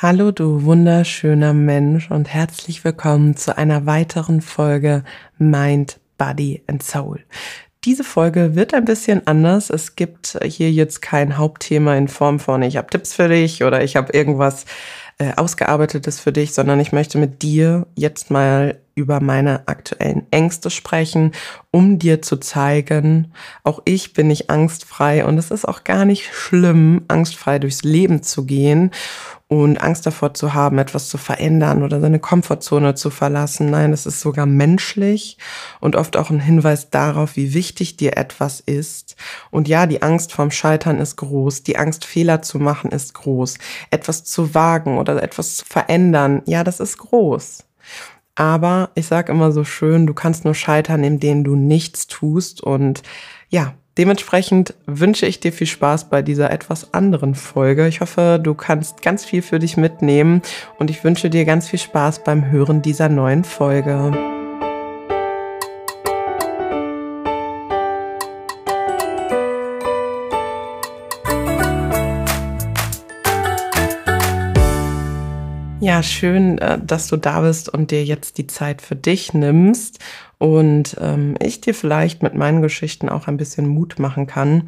Hallo du wunderschöner Mensch und herzlich willkommen zu einer weiteren Folge Mind, Body and Soul. Diese Folge wird ein bisschen anders. Es gibt hier jetzt kein Hauptthema in Form von ich habe Tipps für dich oder ich habe irgendwas äh, ausgearbeitetes für dich, sondern ich möchte mit dir jetzt mal über meine aktuellen Ängste sprechen, um dir zu zeigen, auch ich bin nicht angstfrei und es ist auch gar nicht schlimm, angstfrei durchs Leben zu gehen und Angst davor zu haben, etwas zu verändern oder seine Komfortzone zu verlassen. Nein, es ist sogar menschlich und oft auch ein Hinweis darauf, wie wichtig dir etwas ist. Und ja, die Angst vorm Scheitern ist groß, die Angst, Fehler zu machen, ist groß. Etwas zu wagen oder etwas zu verändern, ja, das ist groß. Aber ich sage immer so schön, du kannst nur scheitern, indem du nichts tust. Und ja, Dementsprechend wünsche ich dir viel Spaß bei dieser etwas anderen Folge. Ich hoffe, du kannst ganz viel für dich mitnehmen und ich wünsche dir ganz viel Spaß beim Hören dieser neuen Folge. Ja, schön, äh, dass du da bist und dir jetzt die Zeit für dich nimmst und ähm, ich dir vielleicht mit meinen Geschichten auch ein bisschen Mut machen kann.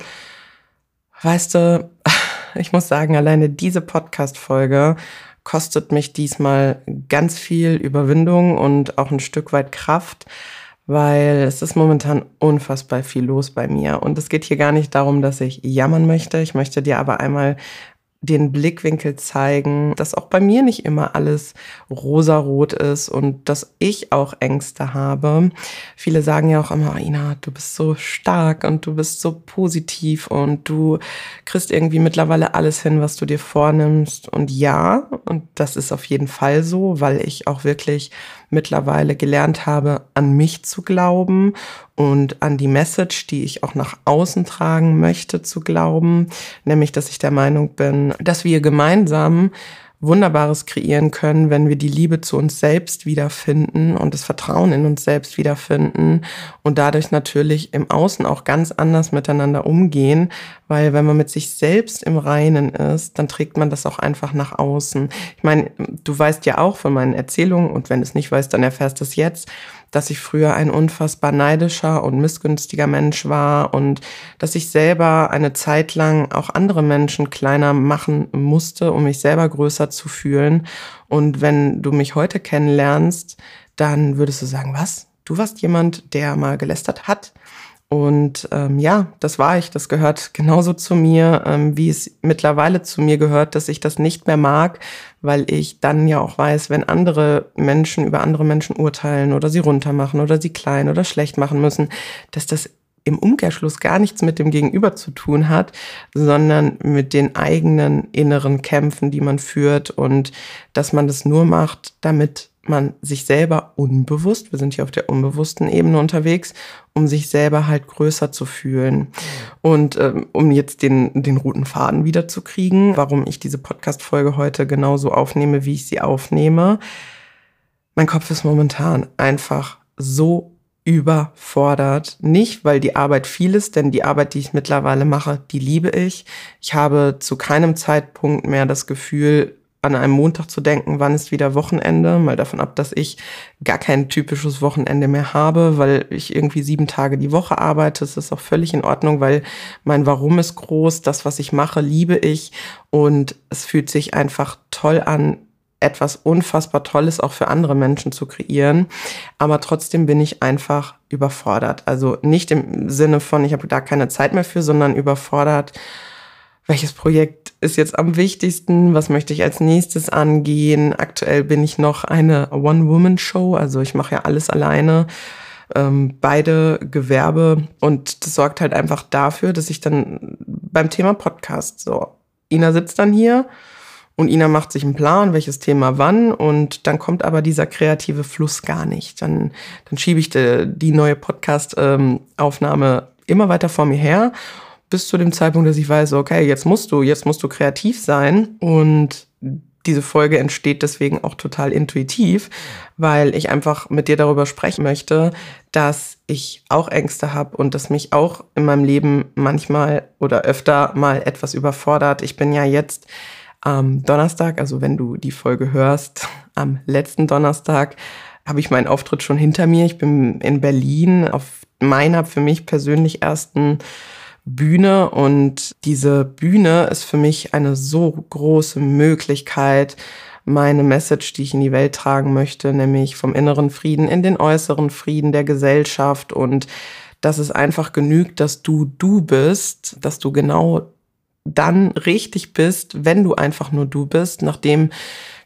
Weißt du, ich muss sagen, alleine diese Podcast-Folge kostet mich diesmal ganz viel Überwindung und auch ein Stück weit Kraft, weil es ist momentan unfassbar viel los bei mir. Und es geht hier gar nicht darum, dass ich jammern möchte. Ich möchte dir aber einmal den Blickwinkel zeigen, dass auch bei mir nicht immer alles rosarot ist und dass ich auch Ängste habe. Viele sagen ja auch immer, Ina, du bist so stark und du bist so positiv und du kriegst irgendwie mittlerweile alles hin, was du dir vornimmst. Und ja, und das ist auf jeden Fall so, weil ich auch wirklich mittlerweile gelernt habe, an mich zu glauben und an die Message, die ich auch nach außen tragen möchte, zu glauben, nämlich dass ich der Meinung bin, dass wir gemeinsam Wunderbares kreieren können, wenn wir die Liebe zu uns selbst wiederfinden und das Vertrauen in uns selbst wiederfinden und dadurch natürlich im Außen auch ganz anders miteinander umgehen, weil wenn man mit sich selbst im Reinen ist, dann trägt man das auch einfach nach außen. Ich meine, du weißt ja auch von meinen Erzählungen und wenn du es nicht weißt, dann erfährst du es jetzt, dass ich früher ein unfassbar neidischer und missgünstiger Mensch war und dass ich selber eine Zeit lang auch andere Menschen kleiner machen musste, um mich selber größer zu fühlen. Und wenn du mich heute kennenlernst, dann würdest du sagen, was? Du warst jemand, der mal gelästert hat, und ähm, ja, das war ich. Das gehört genauso zu mir, ähm, wie es mittlerweile zu mir gehört, dass ich das nicht mehr mag, weil ich dann ja auch weiß, wenn andere Menschen über andere Menschen urteilen oder sie runtermachen oder sie klein oder schlecht machen müssen, dass das im Umkehrschluss gar nichts mit dem Gegenüber zu tun hat, sondern mit den eigenen inneren Kämpfen, die man führt und dass man das nur macht, damit man sich selber unbewusst, wir sind hier auf der unbewussten Ebene unterwegs, um sich selber halt größer zu fühlen. Und ähm, um jetzt den, den roten Faden wiederzukriegen, warum ich diese Podcast-Folge heute genauso aufnehme, wie ich sie aufnehme. Mein Kopf ist momentan einfach so überfordert. Nicht, weil die Arbeit viel ist, denn die Arbeit, die ich mittlerweile mache, die liebe ich. Ich habe zu keinem Zeitpunkt mehr das Gefühl, an einem Montag zu denken, wann ist wieder Wochenende, mal davon ab, dass ich gar kein typisches Wochenende mehr habe, weil ich irgendwie sieben Tage die Woche arbeite. Das ist auch völlig in Ordnung, weil mein Warum ist groß, das, was ich mache, liebe ich und es fühlt sich einfach toll an, etwas unfassbar Tolles auch für andere Menschen zu kreieren. Aber trotzdem bin ich einfach überfordert. Also nicht im Sinne von, ich habe da keine Zeit mehr für, sondern überfordert welches Projekt ist jetzt am wichtigsten, was möchte ich als nächstes angehen. Aktuell bin ich noch eine One-Woman-Show, also ich mache ja alles alleine, ähm, beide Gewerbe und das sorgt halt einfach dafür, dass ich dann beim Thema Podcast so, Ina sitzt dann hier und Ina macht sich einen Plan, welches Thema wann und dann kommt aber dieser kreative Fluss gar nicht. Dann, dann schiebe ich die, die neue Podcast-Aufnahme ähm, immer weiter vor mir her bis zu dem Zeitpunkt, dass ich weiß, okay, jetzt musst du, jetzt musst du kreativ sein und diese Folge entsteht deswegen auch total intuitiv, weil ich einfach mit dir darüber sprechen möchte, dass ich auch Ängste habe und dass mich auch in meinem Leben manchmal oder öfter mal etwas überfordert. Ich bin ja jetzt Am Donnerstag, also wenn du die Folge hörst, am letzten Donnerstag habe ich meinen Auftritt schon hinter mir. Ich bin in Berlin auf meiner für mich persönlich ersten Bühne und diese Bühne ist für mich eine so große Möglichkeit, meine Message, die ich in die Welt tragen möchte, nämlich vom inneren Frieden in den äußeren Frieden der Gesellschaft und dass es einfach genügt, dass du du bist, dass du genau dann richtig bist, wenn du einfach nur du bist, nachdem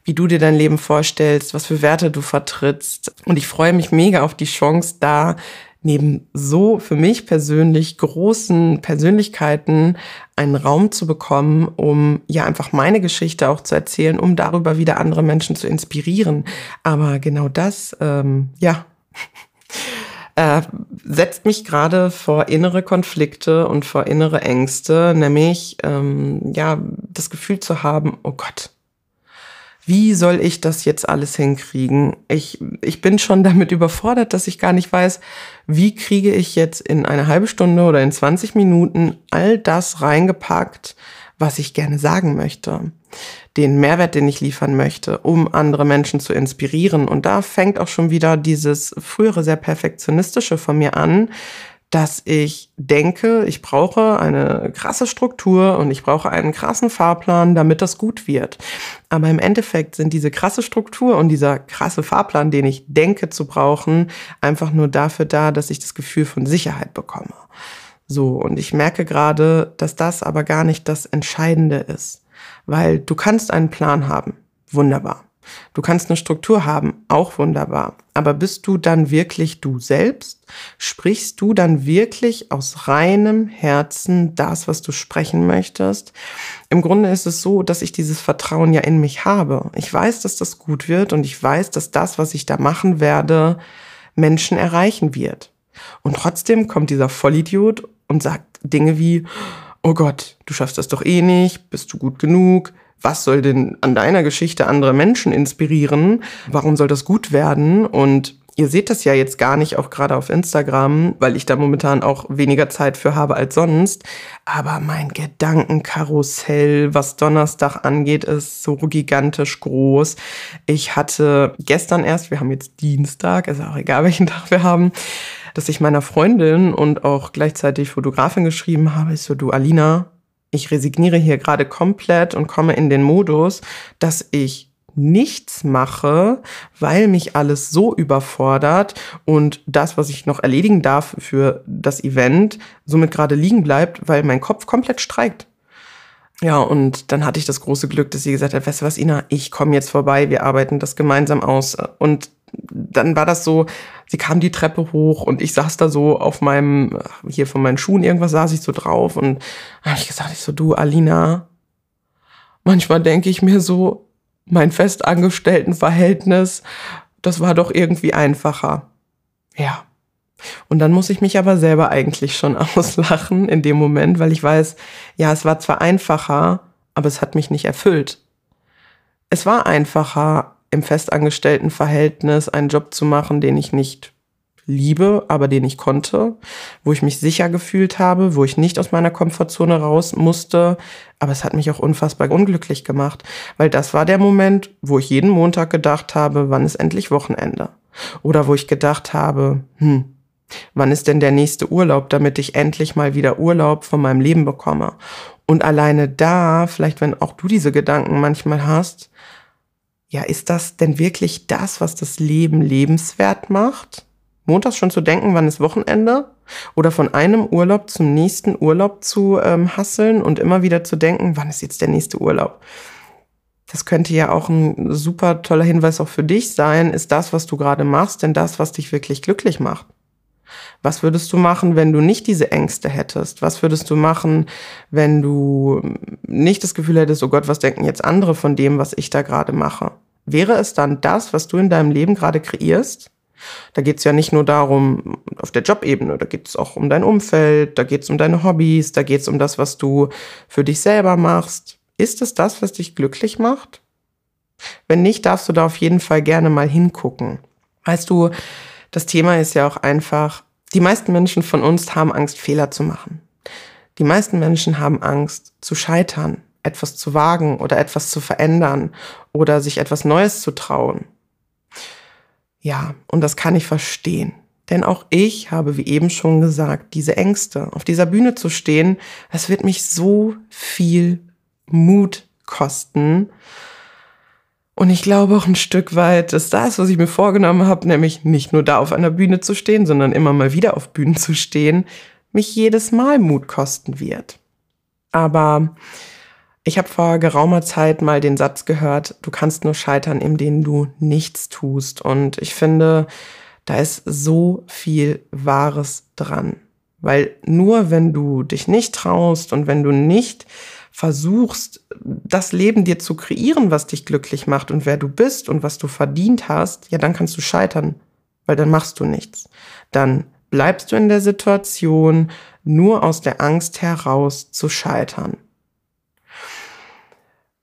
wie du dir dein Leben vorstellst, was für Werte du vertrittst. Und ich freue mich mega auf die Chance, da neben so für mich persönlich großen Persönlichkeiten einen Raum zu bekommen, um ja einfach meine Geschichte auch zu erzählen, um darüber wieder andere Menschen zu inspirieren. Aber genau das, ähm, ja, äh, setzt mich gerade vor innere Konflikte und vor innere Ängste, nämlich ähm, ja das Gefühl zu haben, oh Gott, wie soll ich das jetzt alles hinkriegen? Ich, ich bin schon damit überfordert, dass ich gar nicht weiß, wie kriege ich jetzt in eine halbe Stunde oder in 20 Minuten all das reingepackt, was ich gerne sagen möchte. Den Mehrwert, den ich liefern möchte, um andere Menschen zu inspirieren. Und da fängt auch schon wieder dieses frühere sehr perfektionistische von mir an, dass ich denke, ich brauche eine krasse Struktur und ich brauche einen krassen Fahrplan, damit das gut wird. Aber im Endeffekt sind diese krasse Struktur und dieser krasse Fahrplan, den ich denke zu brauchen, einfach nur dafür da, dass ich das Gefühl von Sicherheit bekomme. So, und ich merke gerade, dass das aber gar nicht das Entscheidende ist, weil du kannst einen Plan haben. Wunderbar. Du kannst eine Struktur haben, auch wunderbar. Aber bist du dann wirklich du selbst? Sprichst du dann wirklich aus reinem Herzen das, was du sprechen möchtest? Im Grunde ist es so, dass ich dieses Vertrauen ja in mich habe. Ich weiß, dass das gut wird und ich weiß, dass das, was ich da machen werde, Menschen erreichen wird. Und trotzdem kommt dieser Vollidiot und sagt Dinge wie, oh Gott, du schaffst das doch eh nicht, bist du gut genug, was soll denn an deiner Geschichte andere Menschen inspirieren? Warum soll das gut werden? Und Ihr seht das ja jetzt gar nicht, auch gerade auf Instagram, weil ich da momentan auch weniger Zeit für habe als sonst. Aber mein Gedankenkarussell, was Donnerstag angeht, ist so gigantisch groß. Ich hatte gestern erst, wir haben jetzt Dienstag, ist auch egal, welchen Tag wir haben, dass ich meiner Freundin und auch gleichzeitig Fotografin geschrieben habe. Ich so, du Alina, ich resigniere hier gerade komplett und komme in den Modus, dass ich nichts mache, weil mich alles so überfordert und das, was ich noch erledigen darf für das Event, somit gerade liegen bleibt, weil mein Kopf komplett streikt. Ja, und dann hatte ich das große Glück, dass sie gesagt hat, weißt du was, Ina, ich komme jetzt vorbei, wir arbeiten das gemeinsam aus. Und dann war das so, sie kam die Treppe hoch und ich saß da so auf meinem, hier von meinen Schuhen, irgendwas saß ich so drauf und habe ich gesagt, ich so, du, Alina, manchmal denke ich mir so, mein Festangestelltenverhältnis, das war doch irgendwie einfacher. Ja. Und dann muss ich mich aber selber eigentlich schon auslachen in dem Moment, weil ich weiß, ja, es war zwar einfacher, aber es hat mich nicht erfüllt. Es war einfacher, im festangestellten Verhältnis einen Job zu machen, den ich nicht liebe, aber den ich konnte, wo ich mich sicher gefühlt habe, wo ich nicht aus meiner Komfortzone raus musste. Aber es hat mich auch unfassbar unglücklich gemacht, weil das war der Moment, wo ich jeden Montag gedacht habe, wann ist endlich Wochenende? Oder wo ich gedacht habe, hm, wann ist denn der nächste Urlaub, damit ich endlich mal wieder Urlaub von meinem Leben bekomme? Und alleine da, vielleicht wenn auch du diese Gedanken manchmal hast, ja, ist das denn wirklich das, was das Leben lebenswert macht? Montags schon zu denken, wann ist Wochenende? Oder von einem Urlaub zum nächsten Urlaub zu ähm, hasseln und immer wieder zu denken, wann ist jetzt der nächste Urlaub? Das könnte ja auch ein super toller Hinweis auch für dich sein. Ist das, was du gerade machst, denn das, was dich wirklich glücklich macht? Was würdest du machen, wenn du nicht diese Ängste hättest? Was würdest du machen, wenn du nicht das Gefühl hättest, oh Gott, was denken jetzt andere von dem, was ich da gerade mache? Wäre es dann das, was du in deinem Leben gerade kreierst? Da geht es ja nicht nur darum, auf der Jobebene, da geht es auch um dein Umfeld, da geht es um deine Hobbys, da geht es um das, was du für dich selber machst. Ist es das, was dich glücklich macht? Wenn nicht, darfst du da auf jeden Fall gerne mal hingucken. Weißt du, das Thema ist ja auch einfach, die meisten Menschen von uns haben Angst, Fehler zu machen. Die meisten Menschen haben Angst zu scheitern. Etwas zu wagen oder etwas zu verändern oder sich etwas Neues zu trauen. Ja, und das kann ich verstehen. Denn auch ich habe, wie eben schon gesagt, diese Ängste. Auf dieser Bühne zu stehen, das wird mich so viel Mut kosten. Und ich glaube auch ein Stück weit, dass das, was ich mir vorgenommen habe, nämlich nicht nur da auf einer Bühne zu stehen, sondern immer mal wieder auf Bühnen zu stehen, mich jedes Mal Mut kosten wird. Aber ich habe vor geraumer Zeit mal den Satz gehört, du kannst nur scheitern, indem du nichts tust. Und ich finde, da ist so viel Wahres dran. Weil nur wenn du dich nicht traust und wenn du nicht versuchst, das Leben dir zu kreieren, was dich glücklich macht und wer du bist und was du verdient hast, ja, dann kannst du scheitern, weil dann machst du nichts. Dann bleibst du in der Situation nur aus der Angst heraus zu scheitern.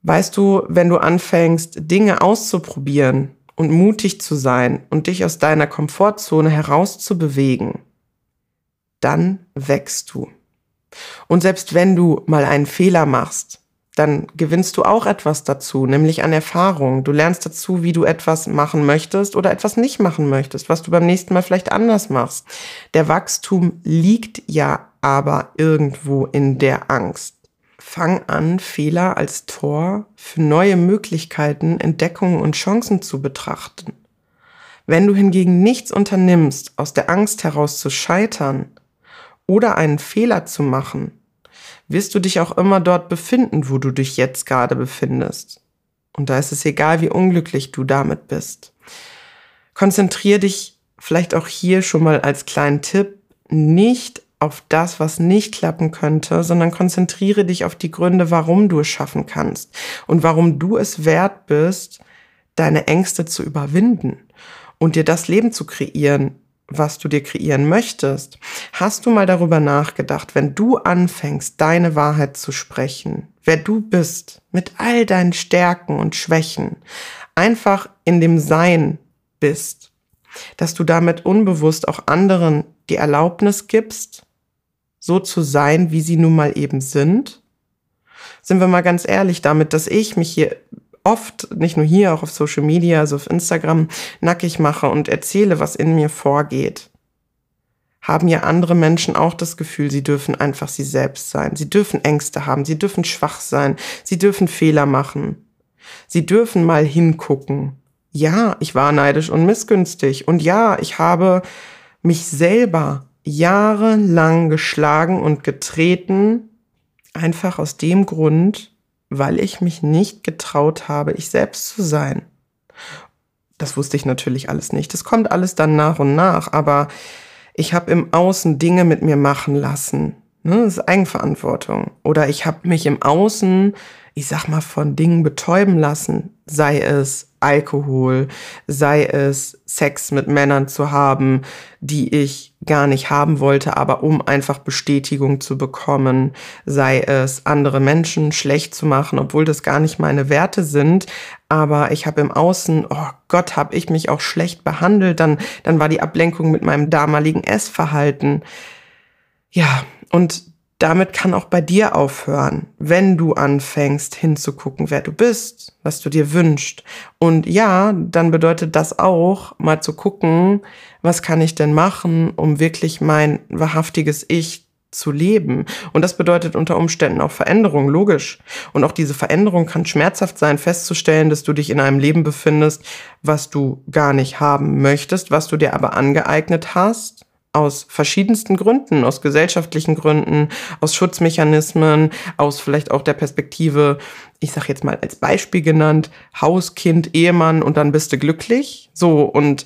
Weißt du, wenn du anfängst, Dinge auszuprobieren und mutig zu sein und dich aus deiner Komfortzone herauszubewegen, dann wächst du. Und selbst wenn du mal einen Fehler machst, dann gewinnst du auch etwas dazu, nämlich an Erfahrung. Du lernst dazu, wie du etwas machen möchtest oder etwas nicht machen möchtest, was du beim nächsten Mal vielleicht anders machst. Der Wachstum liegt ja aber irgendwo in der Angst. Fang an, Fehler als Tor für neue Möglichkeiten, Entdeckungen und Chancen zu betrachten. Wenn du hingegen nichts unternimmst, aus der Angst heraus zu scheitern, oder einen Fehler zu machen, wirst du dich auch immer dort befinden, wo du dich jetzt gerade befindest. Und da ist es egal, wie unglücklich du damit bist. Konzentrier dich vielleicht auch hier schon mal als kleinen Tipp nicht auf das, was nicht klappen könnte, sondern konzentriere dich auf die Gründe, warum du es schaffen kannst und warum du es wert bist, deine Ängste zu überwinden und dir das Leben zu kreieren, was du dir kreieren möchtest, hast du mal darüber nachgedacht, wenn du anfängst, deine Wahrheit zu sprechen, wer du bist, mit all deinen Stärken und Schwächen, einfach in dem Sein bist, dass du damit unbewusst auch anderen die Erlaubnis gibst, so zu sein, wie sie nun mal eben sind? Sind wir mal ganz ehrlich damit, dass ich mich hier oft, nicht nur hier, auch auf Social Media, also auf Instagram, nackig mache und erzähle, was in mir vorgeht, haben ja andere Menschen auch das Gefühl, sie dürfen einfach sie selbst sein. Sie dürfen Ängste haben, sie dürfen schwach sein, sie dürfen Fehler machen. Sie dürfen mal hingucken. Ja, ich war neidisch und missgünstig. Und ja, ich habe mich selber jahrelang geschlagen und getreten, einfach aus dem Grund, weil ich mich nicht getraut habe, ich selbst zu sein. Das wusste ich natürlich alles nicht. Das kommt alles dann nach und nach, aber ich habe im Außen Dinge mit mir machen lassen. Ne? Das ist Eigenverantwortung. Oder ich habe mich im Außen, ich sag mal, von Dingen betäuben lassen, sei es Alkohol, sei es Sex mit Männern zu haben, die ich gar nicht haben wollte, aber um einfach Bestätigung zu bekommen, sei es andere Menschen schlecht zu machen, obwohl das gar nicht meine Werte sind, aber ich habe im Außen, oh Gott, habe ich mich auch schlecht behandelt, dann dann war die Ablenkung mit meinem damaligen Essverhalten. Ja, und damit kann auch bei dir aufhören, wenn du anfängst hinzugucken, wer du bist, was du dir wünschst. Und ja, dann bedeutet das auch, mal zu gucken, was kann ich denn machen, um wirklich mein wahrhaftiges Ich zu leben. Und das bedeutet unter Umständen auch Veränderung, logisch. Und auch diese Veränderung kann schmerzhaft sein, festzustellen, dass du dich in einem Leben befindest, was du gar nicht haben möchtest, was du dir aber angeeignet hast aus verschiedensten Gründen, aus gesellschaftlichen Gründen, aus Schutzmechanismen, aus vielleicht auch der Perspektive, ich sag jetzt mal als Beispiel genannt, Haus, Kind, Ehemann und dann bist du glücklich. So und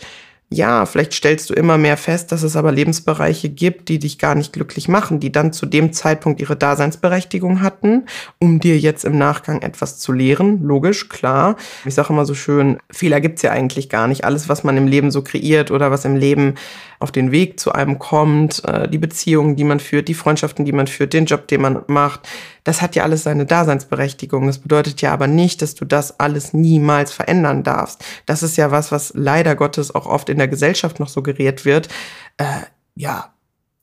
ja, vielleicht stellst du immer mehr fest, dass es aber Lebensbereiche gibt, die dich gar nicht glücklich machen, die dann zu dem Zeitpunkt ihre Daseinsberechtigung hatten, um dir jetzt im Nachgang etwas zu lehren. Logisch, klar. Ich sage immer so schön, Fehler gibt's ja eigentlich gar nicht. Alles, was man im Leben so kreiert oder was im Leben auf den Weg zu einem kommt, äh, die Beziehungen, die man führt, die Freundschaften, die man führt, den Job, den man macht, das hat ja alles seine Daseinsberechtigung. Das bedeutet ja aber nicht, dass du das alles niemals verändern darfst. Das ist ja was, was leider Gottes auch oft in der Gesellschaft noch suggeriert wird. Äh, ja,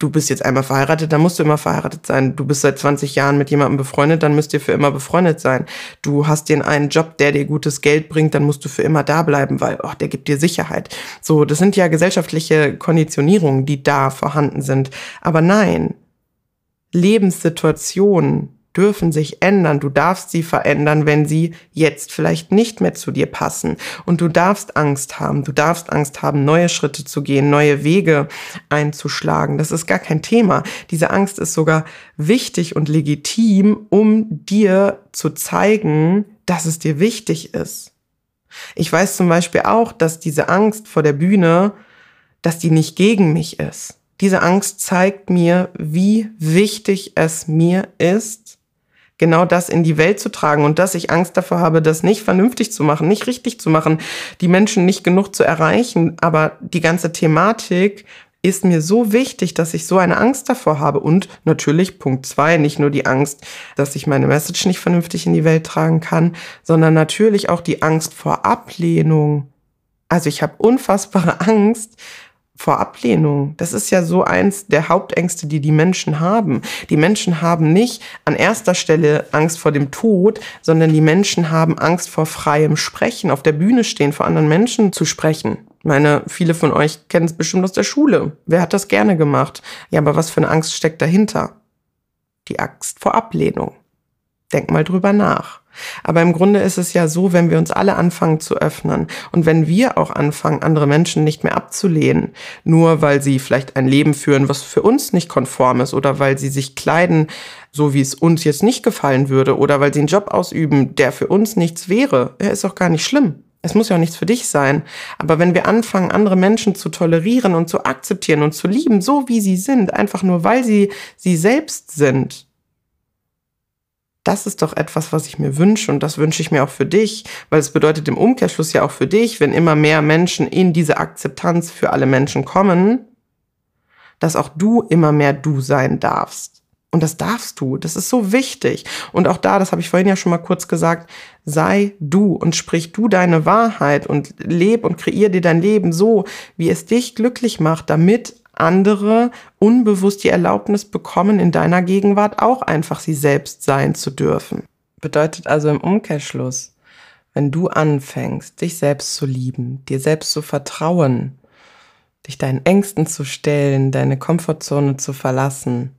du bist jetzt einmal verheiratet, dann musst du immer verheiratet sein. Du bist seit 20 Jahren mit jemandem befreundet, dann müsst ihr für immer befreundet sein. Du hast den einen Job, der dir gutes Geld bringt, dann musst du für immer da bleiben, weil oh, der gibt dir Sicherheit. So, das sind ja gesellschaftliche Konditionierungen, die da vorhanden sind. Aber nein, Lebenssituationen, dürfen sich ändern. Du darfst sie verändern, wenn sie jetzt vielleicht nicht mehr zu dir passen. Und du darfst Angst haben. Du darfst Angst haben, neue Schritte zu gehen, neue Wege einzuschlagen. Das ist gar kein Thema. Diese Angst ist sogar wichtig und legitim, um dir zu zeigen, dass es dir wichtig ist. Ich weiß zum Beispiel auch, dass diese Angst vor der Bühne, dass die nicht gegen mich ist. Diese Angst zeigt mir, wie wichtig es mir ist, genau das in die Welt zu tragen und dass ich Angst davor habe, das nicht vernünftig zu machen, nicht richtig zu machen, die Menschen nicht genug zu erreichen. Aber die ganze Thematik ist mir so wichtig, dass ich so eine Angst davor habe. Und natürlich Punkt zwei, nicht nur die Angst, dass ich meine Message nicht vernünftig in die Welt tragen kann, sondern natürlich auch die Angst vor Ablehnung. Also ich habe unfassbare Angst, vor Ablehnung. Das ist ja so eins der Hauptängste, die die Menschen haben. Die Menschen haben nicht an erster Stelle Angst vor dem Tod, sondern die Menschen haben Angst vor freiem Sprechen, auf der Bühne stehen, vor anderen Menschen zu sprechen. Ich meine, viele von euch kennen es bestimmt aus der Schule. Wer hat das gerne gemacht? Ja, aber was für eine Angst steckt dahinter? Die Angst vor Ablehnung. Denk mal drüber nach. Aber im Grunde ist es ja so, wenn wir uns alle anfangen zu öffnen und wenn wir auch anfangen, andere Menschen nicht mehr abzulehnen, nur weil sie vielleicht ein Leben führen, was für uns nicht konform ist oder weil sie sich kleiden, so wie es uns jetzt nicht gefallen würde oder weil sie einen Job ausüben, der für uns nichts wäre, er ist auch gar nicht schlimm. Es muss ja auch nichts für dich sein. Aber wenn wir anfangen, andere Menschen zu tolerieren und zu akzeptieren und zu lieben, so wie sie sind, einfach nur weil sie sie selbst sind, das ist doch etwas, was ich mir wünsche und das wünsche ich mir auch für dich, weil es bedeutet im Umkehrschluss ja auch für dich, wenn immer mehr Menschen in diese Akzeptanz für alle Menschen kommen, dass auch du immer mehr du sein darfst. Und das darfst du, das ist so wichtig. Und auch da, das habe ich vorhin ja schon mal kurz gesagt, sei du und sprich du deine Wahrheit und leb und kreier dir dein Leben so, wie es dich glücklich macht, damit andere unbewusst die Erlaubnis bekommen, in deiner Gegenwart auch einfach sie selbst sein zu dürfen. Bedeutet also im Umkehrschluss, wenn du anfängst, dich selbst zu lieben, dir selbst zu vertrauen, dich deinen Ängsten zu stellen, deine Komfortzone zu verlassen,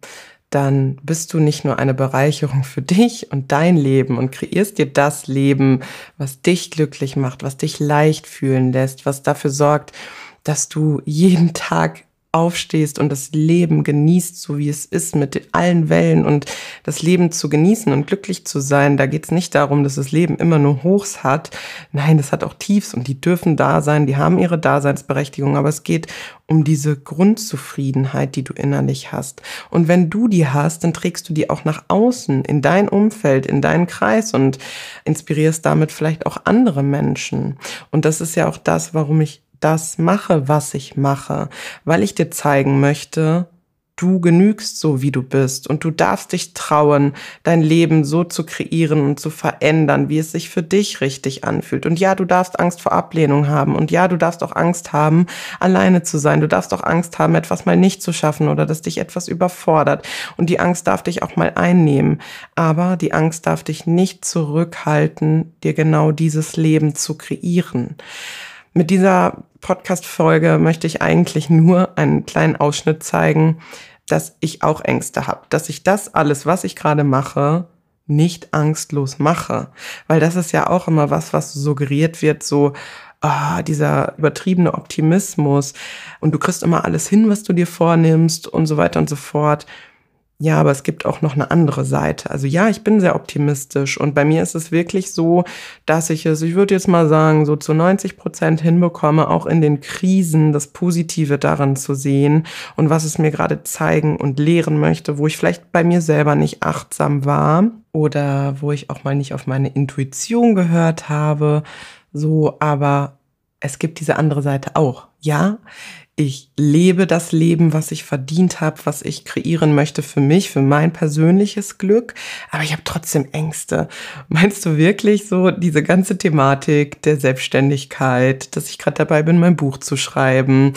dann bist du nicht nur eine Bereicherung für dich und dein Leben und kreierst dir das Leben, was dich glücklich macht, was dich leicht fühlen lässt, was dafür sorgt, dass du jeden Tag aufstehst und das Leben genießt, so wie es ist, mit allen Wellen und das Leben zu genießen und glücklich zu sein. Da geht es nicht darum, dass das Leben immer nur Hochs hat. Nein, das hat auch Tiefs und die dürfen da sein, die haben ihre Daseinsberechtigung, aber es geht um diese Grundzufriedenheit, die du innerlich hast. Und wenn du die hast, dann trägst du die auch nach außen, in dein Umfeld, in deinen Kreis und inspirierst damit vielleicht auch andere Menschen. Und das ist ja auch das, warum ich das mache, was ich mache, weil ich dir zeigen möchte, du genügst so, wie du bist und du darfst dich trauen, dein Leben so zu kreieren und zu verändern, wie es sich für dich richtig anfühlt. Und ja, du darfst Angst vor Ablehnung haben und ja, du darfst auch Angst haben, alleine zu sein. Du darfst auch Angst haben, etwas mal nicht zu schaffen oder dass dich etwas überfordert. Und die Angst darf dich auch mal einnehmen. Aber die Angst darf dich nicht zurückhalten, dir genau dieses Leben zu kreieren. Mit dieser Podcast-Folge möchte ich eigentlich nur einen kleinen Ausschnitt zeigen, dass ich auch Ängste habe, dass ich das alles, was ich gerade mache, nicht angstlos mache. Weil das ist ja auch immer was, was suggeriert wird, so, ah, dieser übertriebene Optimismus und du kriegst immer alles hin, was du dir vornimmst und so weiter und so fort. Ja, aber es gibt auch noch eine andere Seite. Also ja, ich bin sehr optimistisch und bei mir ist es wirklich so, dass ich es, ich würde jetzt mal sagen, so zu 90 Prozent hinbekomme, auch in den Krisen das Positive daran zu sehen und was es mir gerade zeigen und lehren möchte, wo ich vielleicht bei mir selber nicht achtsam war oder wo ich auch mal nicht auf meine Intuition gehört habe. So, aber es gibt diese andere Seite auch. Ja, ich lebe das Leben, was ich verdient habe, was ich kreieren möchte für mich, für mein persönliches Glück, aber ich habe trotzdem Ängste. Meinst du wirklich so diese ganze Thematik der Selbstständigkeit, dass ich gerade dabei bin, mein Buch zu schreiben,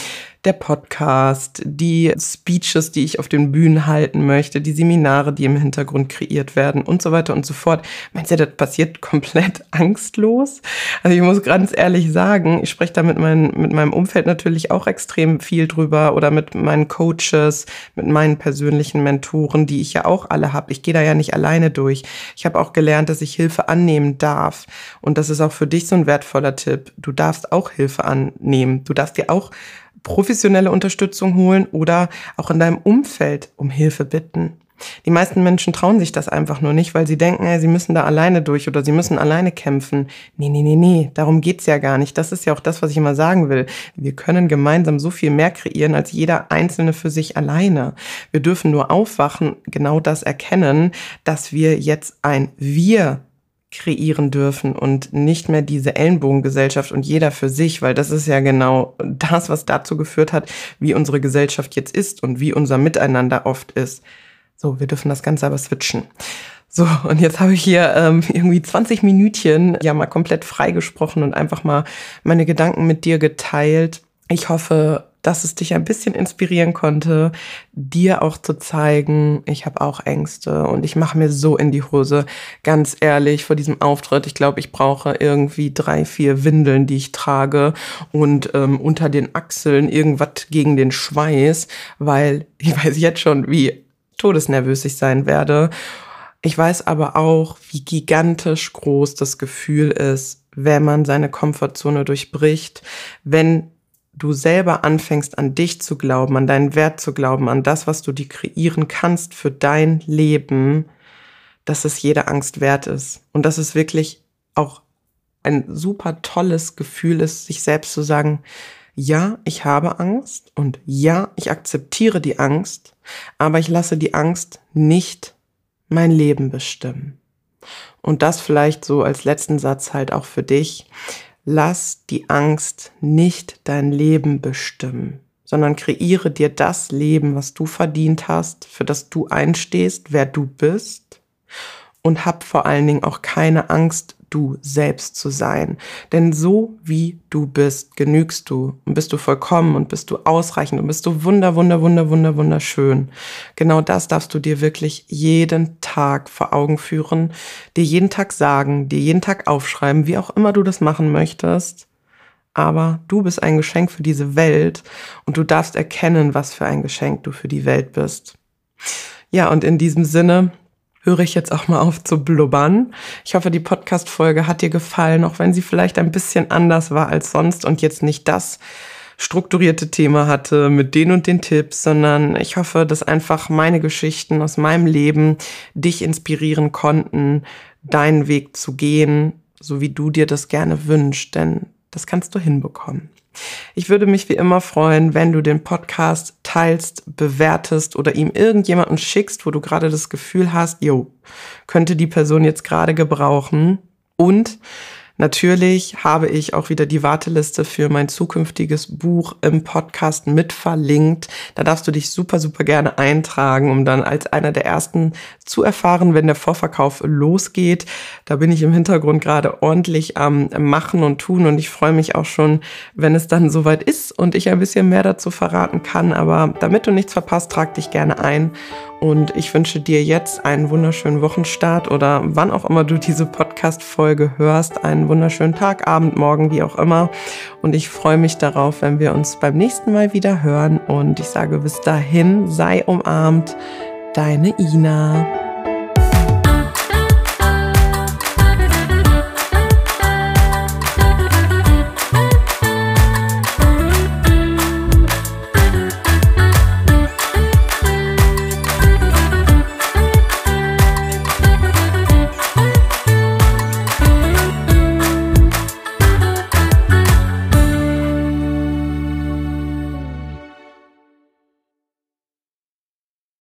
der Podcast, die Speeches, die ich auf den Bühnen halten möchte, die Seminare, die im Hintergrund kreiert werden und so weiter und so fort. Meinst du, das passiert komplett angstlos? Also ich muss ganz ehrlich sagen, ich spreche da mit, mein, mit meinem Umfeld natürlich auch extrem viel drüber oder mit meinen Coaches, mit meinen persönlichen Mentoren, die ich ja auch alle habe. Ich gehe da ja nicht alleine durch. Ich habe auch gelernt, dass ich Hilfe annehmen darf. Und das ist auch für dich so ein wertvoller Tipp. Du darfst auch Hilfe annehmen. Du darfst dir auch professionelle Unterstützung holen oder auch in deinem Umfeld um Hilfe bitten. Die meisten Menschen trauen sich das einfach nur nicht, weil sie denken, ey, sie müssen da alleine durch oder sie müssen alleine kämpfen. Nee, nee, nee, nee, darum geht's ja gar nicht. Das ist ja auch das, was ich immer sagen will. Wir können gemeinsam so viel mehr kreieren als jeder Einzelne für sich alleine. Wir dürfen nur aufwachen, genau das erkennen, dass wir jetzt ein Wir kreieren dürfen und nicht mehr diese Ellenbogengesellschaft und jeder für sich, weil das ist ja genau das, was dazu geführt hat, wie unsere Gesellschaft jetzt ist und wie unser Miteinander oft ist. So, wir dürfen das Ganze aber switchen. So, und jetzt habe ich hier ähm, irgendwie 20 Minütchen ja mal komplett freigesprochen und einfach mal meine Gedanken mit dir geteilt. Ich hoffe, dass es dich ein bisschen inspirieren konnte, dir auch zu zeigen, ich habe auch Ängste und ich mache mir so in die Hose, ganz ehrlich, vor diesem Auftritt. Ich glaube, ich brauche irgendwie drei, vier Windeln, die ich trage und ähm, unter den Achseln irgendwas gegen den Schweiß, weil ich weiß jetzt schon, wie todesnervös ich sein werde. Ich weiß aber auch, wie gigantisch groß das Gefühl ist, wenn man seine Komfortzone durchbricht, wenn du selber anfängst an dich zu glauben, an deinen Wert zu glauben, an das, was du dir kreieren kannst für dein Leben, dass es jede Angst wert ist. Und dass es wirklich auch ein super tolles Gefühl ist, sich selbst zu sagen, ja, ich habe Angst und ja, ich akzeptiere die Angst, aber ich lasse die Angst nicht mein Leben bestimmen. Und das vielleicht so als letzten Satz halt auch für dich. Lass die Angst nicht dein Leben bestimmen, sondern kreiere dir das Leben, was du verdient hast, für das du einstehst, wer du bist. Und hab vor allen Dingen auch keine Angst, du selbst zu sein. Denn so wie du bist, genügst du und bist du vollkommen und bist du ausreichend und bist du wunder, wunder, wunder, wunder, wunderschön. Genau das darfst du dir wirklich jeden Tag vor Augen führen, dir jeden Tag sagen, dir jeden Tag aufschreiben, wie auch immer du das machen möchtest. Aber du bist ein Geschenk für diese Welt und du darfst erkennen, was für ein Geschenk du für die Welt bist. Ja, und in diesem Sinne, höre ich jetzt auch mal auf zu blubbern. Ich hoffe, die Podcast-Folge hat dir gefallen, auch wenn sie vielleicht ein bisschen anders war als sonst und jetzt nicht das strukturierte Thema hatte mit den und den Tipps, sondern ich hoffe, dass einfach meine Geschichten aus meinem Leben dich inspirieren konnten, deinen Weg zu gehen, so wie du dir das gerne wünschst, denn das kannst du hinbekommen. Ich würde mich wie immer freuen, wenn du den Podcast teilst, bewertest oder ihm irgendjemanden schickst, wo du gerade das Gefühl hast, jo, könnte die Person jetzt gerade gebrauchen. Und Natürlich habe ich auch wieder die Warteliste für mein zukünftiges Buch im Podcast mit verlinkt. Da darfst du dich super, super gerne eintragen, um dann als einer der ersten zu erfahren, wenn der Vorverkauf losgeht. Da bin ich im Hintergrund gerade ordentlich am Machen und Tun und ich freue mich auch schon, wenn es dann soweit ist und ich ein bisschen mehr dazu verraten kann. Aber damit du nichts verpasst, trag dich gerne ein und ich wünsche dir jetzt einen wunderschönen Wochenstart oder wann auch immer du diese Podcast-Folge hörst, einen wunderschönen Tag, Abend, Morgen, wie auch immer. Und ich freue mich darauf, wenn wir uns beim nächsten Mal wieder hören. Und ich sage bis dahin, sei umarmt, deine Ina.